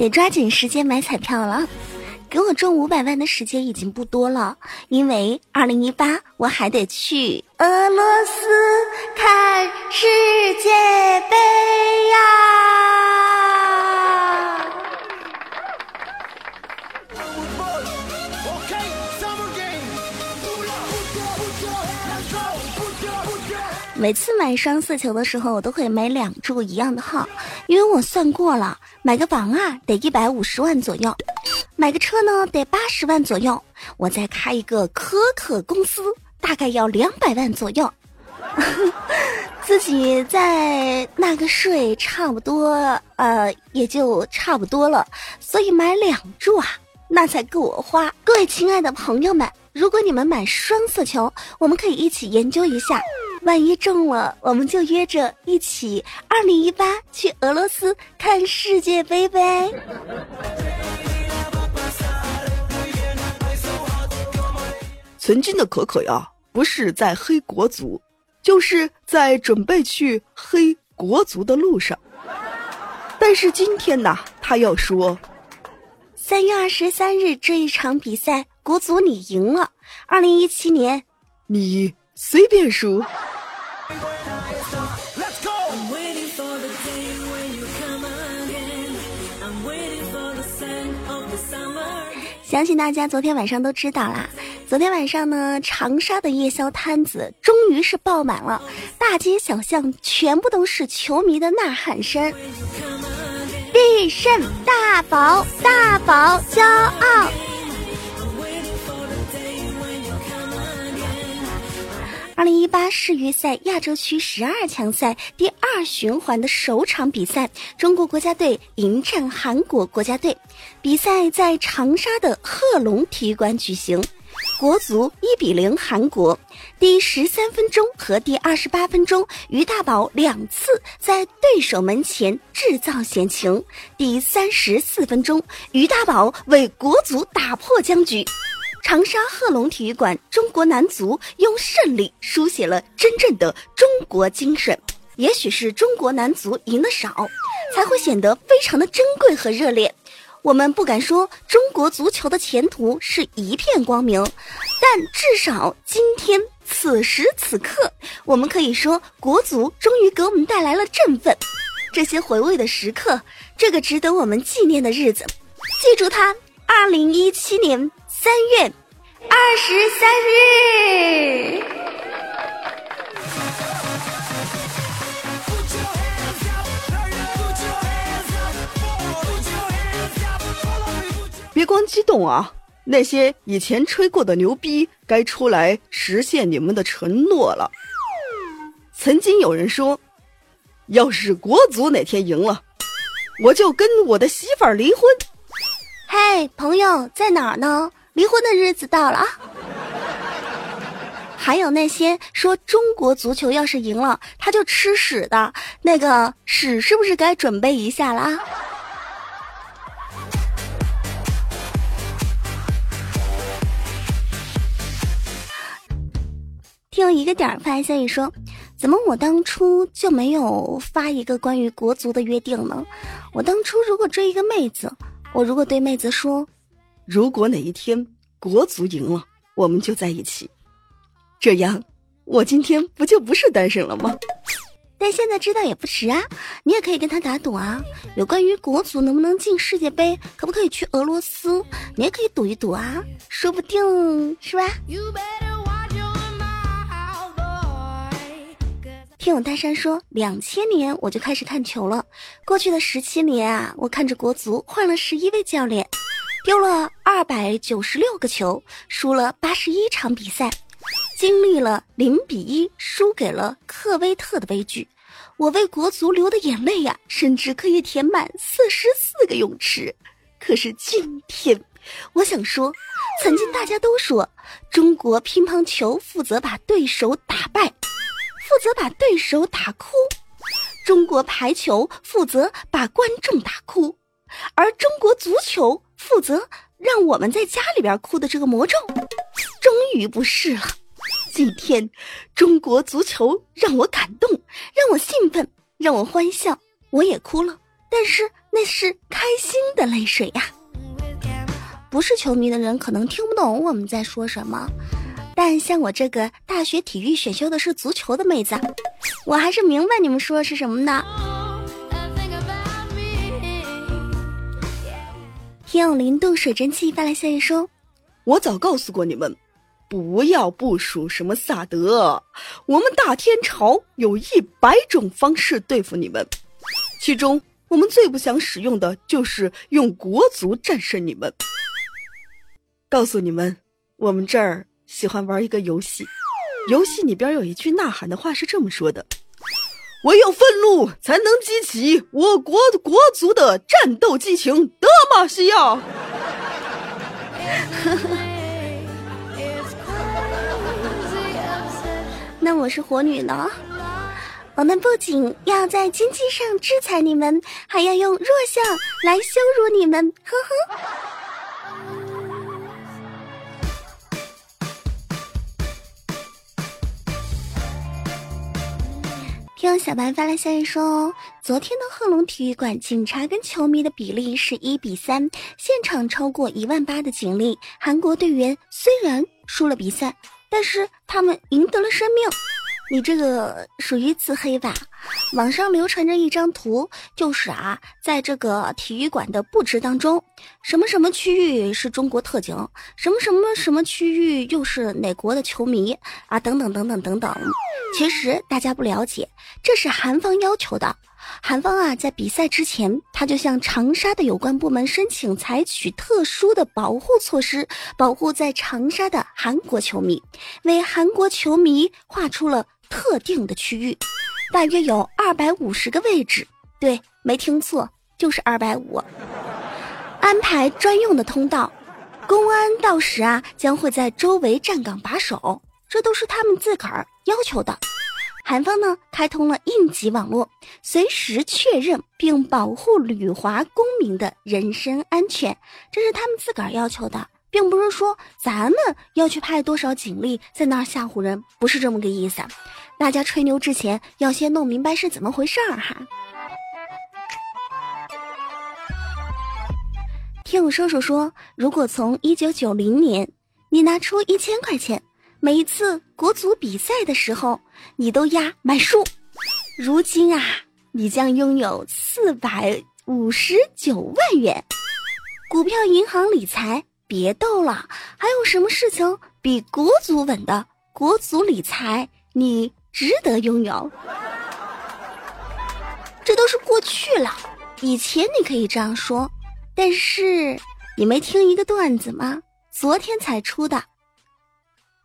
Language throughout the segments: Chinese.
得抓紧时间买彩票了。给我中五百万的时间已经不多了，因为二零一八我还得去俄罗斯看世界杯呀。每次买双色球的时候，我都会买两注一样的号，因为我算过了，买个房啊得一百五十万左右，买个车呢得八十万左右，我再开一个可可公司大概要两百万左右，自己在纳个税差不多，呃也就差不多了，所以买两注啊，那才够我花。各位亲爱的朋友们，如果你们买双色球，我们可以一起研究一下。万一中了，我们就约着一起二零一八去俄罗斯看世界杯呗。曾经的可可呀，不是在黑国足，就是在准备去黑国足的路上。但是今天呢，他要说，三月二十三日这一场比赛，国足你赢了。二零一七年，你随便输。相信大家昨天晚上都知道啦。昨天晚上呢，长沙的夜宵摊子终于是爆满了，大街小巷全部都是球迷的呐喊声。必胜大宝，大宝骄傲。二零一八世预赛亚洲区十二强赛第二循环的首场比赛，中国国家队迎战韩国国家队。比赛在长沙的贺龙体育馆举行，国足一比零韩国。第十三分钟和第二十八分钟，于大宝两次在对手门前制造险情。第三十四分钟，于大宝为国足打破僵局。长沙贺龙体育馆，中国男足用胜利书写了真正的中国精神。也许是中国男足赢得少，才会显得非常的珍贵和热烈。我们不敢说中国足球的前途是一片光明，但至少今天此时此刻，我们可以说国足终于给我们带来了振奋。这些回味的时刻，这个值得我们纪念的日子，记住它，二零一七年。三月二十三日，别光激动啊！那些以前吹过的牛逼，该出来实现你们的承诺了。曾经有人说，要是国足哪天赢了，我就跟我的媳妇儿离婚。嘿，朋友在哪儿呢？离婚的日子到了啊！还有那些说中国足球要是赢了他就吃屎的那个屎，是不是该准备一下啦？听一个点儿发消息说，怎么我当初就没有发一个关于国足的约定呢？我当初如果追一个妹子，我如果对妹子说。如果哪一天国足赢了，我们就在一起，这样我今天不就不是单身了吗？但现在知道也不迟啊，你也可以跟他打赌啊，有关于国足能不能进世界杯，可不可以去俄罗斯，你也可以赌一赌啊，说不定是吧？听我大山说，两千年我就开始看球了，过去的十七年啊，我看着国足换了十一位教练。丢了二百九十六个球，输了八十一场比赛，经历了零比一输给了科威特的悲剧，我为国足流的眼泪呀，甚至可以填满四十四个泳池。可是今天，我想说，曾经大家都说中国乒乓球负责把对手打败，负责把对手打哭；中国排球负责把观众打哭，而中国足球。负责让我们在家里边哭的这个魔咒，终于不是了。今天，中国足球让我感动，让我兴奋，让我欢笑，我也哭了，但是那是开心的泪水呀。不是球迷的人可能听不懂我们在说什么，但像我这个大学体育选修的是足球的妹子，我还是明白你们说的是什么的。天有灵动水蒸气发来消息说：“我早告诉过你们，不要部署什么萨德，我们大天朝有一百种方式对付你们，其中我们最不想使用的就是用国足战胜你们。”告诉你们，我们这儿喜欢玩一个游戏，游戏里边有一句呐喊的话是这么说的：“唯有愤怒才能激起我国国足的战斗激情。”德玛西亚。那我是火女呢，我们不仅要在经济上制裁你们，还要用弱项来羞辱你们。呵呵。听小白发来消息说，昨天的贺龙体育馆警察跟球迷的比例是一比三，现场超过一万八的警力。韩国队员虽然输了比赛，但是他们赢得了生命。你这个属于自黑吧？网上流传着一张图，就是啊，在这个体育馆的布置当中，什么什么区域是中国特警，什么什么什么区域又是哪国的球迷啊？等等等等等等。其实大家不了解，这是韩方要求的。韩方啊，在比赛之前，他就向长沙的有关部门申请采取特殊的保护措施，保护在长沙的韩国球迷，为韩国球迷画出了。特定的区域，大约有二百五十个位置。对，没听错，就是二百五。安排专用的通道，公安到时啊将会在周围站岗把守，这都是他们自个儿要求的。韩方呢开通了应急网络，随时确认并保护旅华公民的人身安全，这是他们自个儿要求的，并不是说咱们要去派多少警力在那儿吓唬人，不是这么个意思。大家吹牛之前要先弄明白是怎么回事儿哈。听我叔叔说，如果从一九九零年你拿出一千块钱，每一次国足比赛的时候你都押买输，如今啊，你将拥有四百五十九万元。股票银行理财别逗了，还有什么事情比国足稳的？国足理财你。值得拥有，这都是过去了。以前你可以这样说，但是你没听一个段子吗？昨天才出的，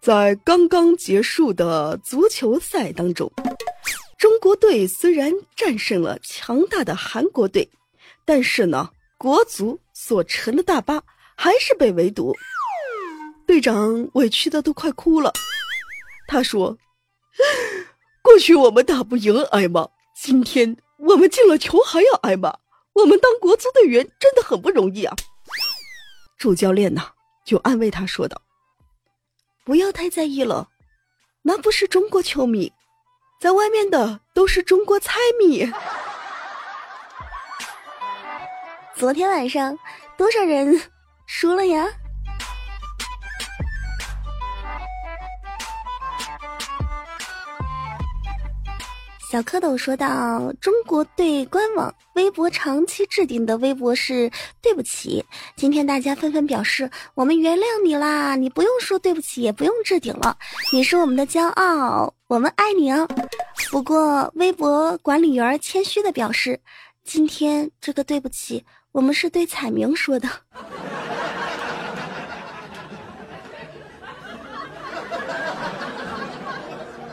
在刚刚结束的足球赛当中，中国队虽然战胜了强大的韩国队，但是呢，国足所乘的大巴还是被围堵，队长委屈的都快哭了。他说。过去我们打不赢挨骂，今天我们进了球还要挨骂。我们当国足队员真的很不容易啊！主教练呢，就安慰他说道：“不要太在意了，那不是中国球迷，在外面的都是中国菜迷。”昨天晚上多少人输了呀？小蝌蚪说道：“中国队官网微博长期置顶的微博是对不起，今天大家纷纷表示我们原谅你啦，你不用说对不起，也不用置顶了，你是我们的骄傲，我们爱你哦。不过微博管理员谦虚的表示，今天这个对不起，我们是对彩明说的。”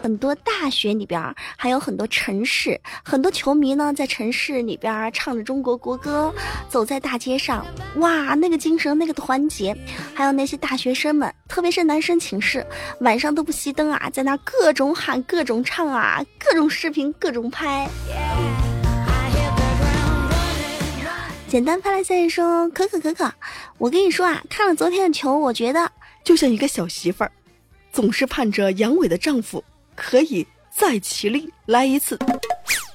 很多大学里边还有很多城市，很多球迷呢在城市里边唱着中国国歌，走在大街上，哇，那个精神，那个团结，还有那些大学生们，特别是男生寝室，晚上都不熄灯啊，在那各种喊，各种唱啊，各种视频，各种拍。简单发来消息说：可可可可，我跟你说啊，看了昨天的球，我觉得就像一个小媳妇儿，总是盼着阳痿的丈夫。可以再起立来一次，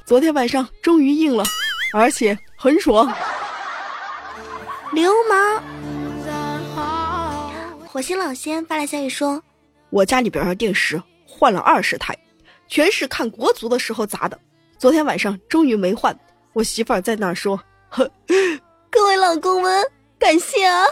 昨天晚上终于硬了，而且很爽。流氓！火星老仙发来消息说：“我家里边的电视换了二十台，全是看国足的时候砸的。昨天晚上终于没换。我媳妇儿在那儿说：‘ 呵，各位老公们，感谢啊！’”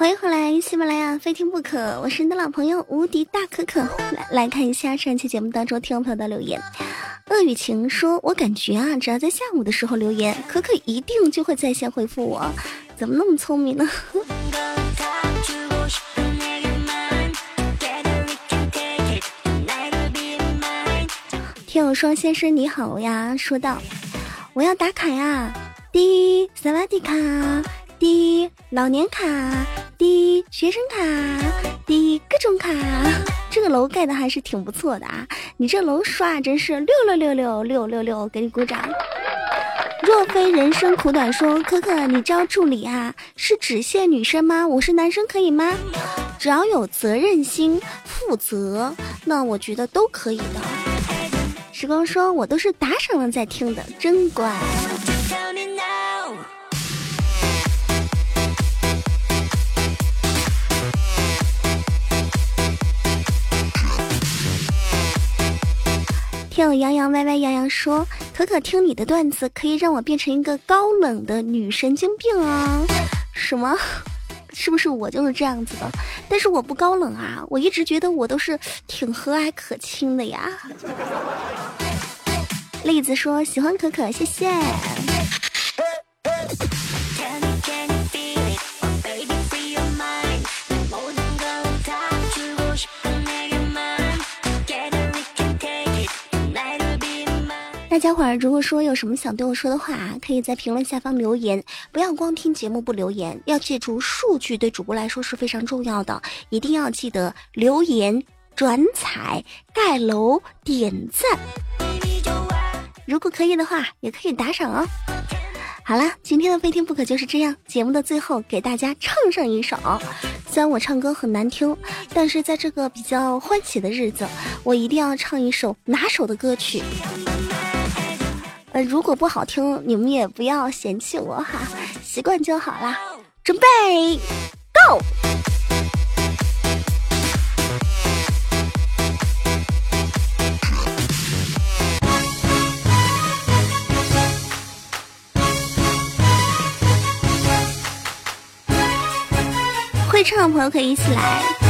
欢迎回来，喜马拉雅非听不可，我是你的老朋友无敌大可可。来来看一下上期节目当中听众朋友的留言。恶雨晴说：“我感觉啊，只要在下午的时候留言，可可一定就会在线回复我。怎么那么聪明呢？” 听友说：“先生你好呀。”说道：“我要打卡呀，滴萨瓦迪卡。”滴老年卡，滴学生卡，滴各种卡，这个楼盖的还是挺不错的啊！你这楼刷真是六六六六六六六，给你鼓掌。若非人生苦短，说可可，你招助理啊，是只限女生吗？我是男生可以吗？只要有责任心、负责，那我觉得都可以的。时光说，我都是打赏了再听的，真乖。听洋洋歪歪洋洋说：“可可听你的段子，可以让我变成一个高冷的女神经病啊！什么？是不是我就是这样子的？但是我不高冷啊！我一直觉得我都是挺和蔼可亲的呀。”栗子说：“喜欢可可，谢谢。”家伙儿，如果说有什么想对我说的话，可以在评论下方留言。不要光听节目不留言，要记住数据对主播来说是非常重要的，一定要记得留言、转采、盖楼、点赞。如果可以的话，也可以打赏哦。好了，今天的非听不可就是这样。节目的最后，给大家唱上一首。虽然我唱歌很难听，但是在这个比较欢喜的日子，我一定要唱一首拿手的歌曲。呃，如果不好听，你们也不要嫌弃我哈，习惯就好啦。准备，Go！会唱的朋友可以一起来。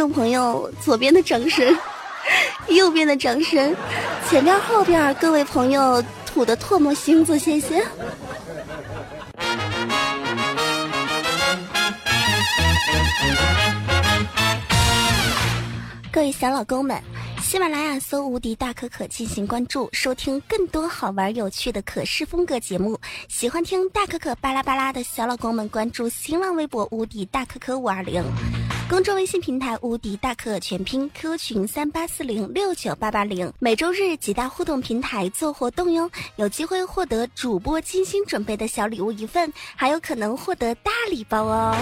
众朋友，左边的掌声，右边的掌声，前边后边各位朋友吐的唾沫星子，谢谢。各位小老公们，喜马拉雅搜“无敌大可可”进行关注，收听更多好玩有趣的可视风格节目。喜欢听大可可巴拉巴拉的小老公们，关注新浪微博“无敌大可可五二零”。公众微信平台无敌大可可全拼 Q 群三八四零六九八八零，每周日几大互动平台做活动哟，有机会获得主播精心准备的小礼物一份，还有可能获得大礼包哦。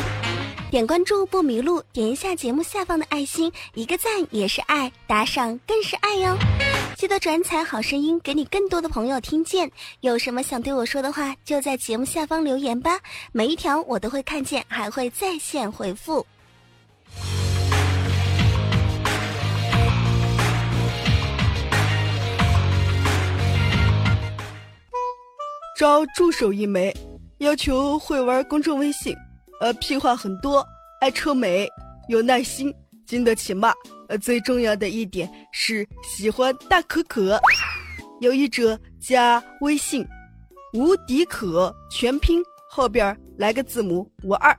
点关注不迷路，点一下节目下方的爱心，一个赞也是爱，打赏更是爱哟。记得转采好声音，给你更多的朋友听见。有什么想对我说的话，就在节目下方留言吧，每一条我都会看见，还会在线回复。招助手一枚，要求会玩公众微信，呃，屁话很多，爱臭美，有耐心，经得起骂，呃，最重要的一点是喜欢大可可。有意者加微信，无敌可全拼后边来个字母五二。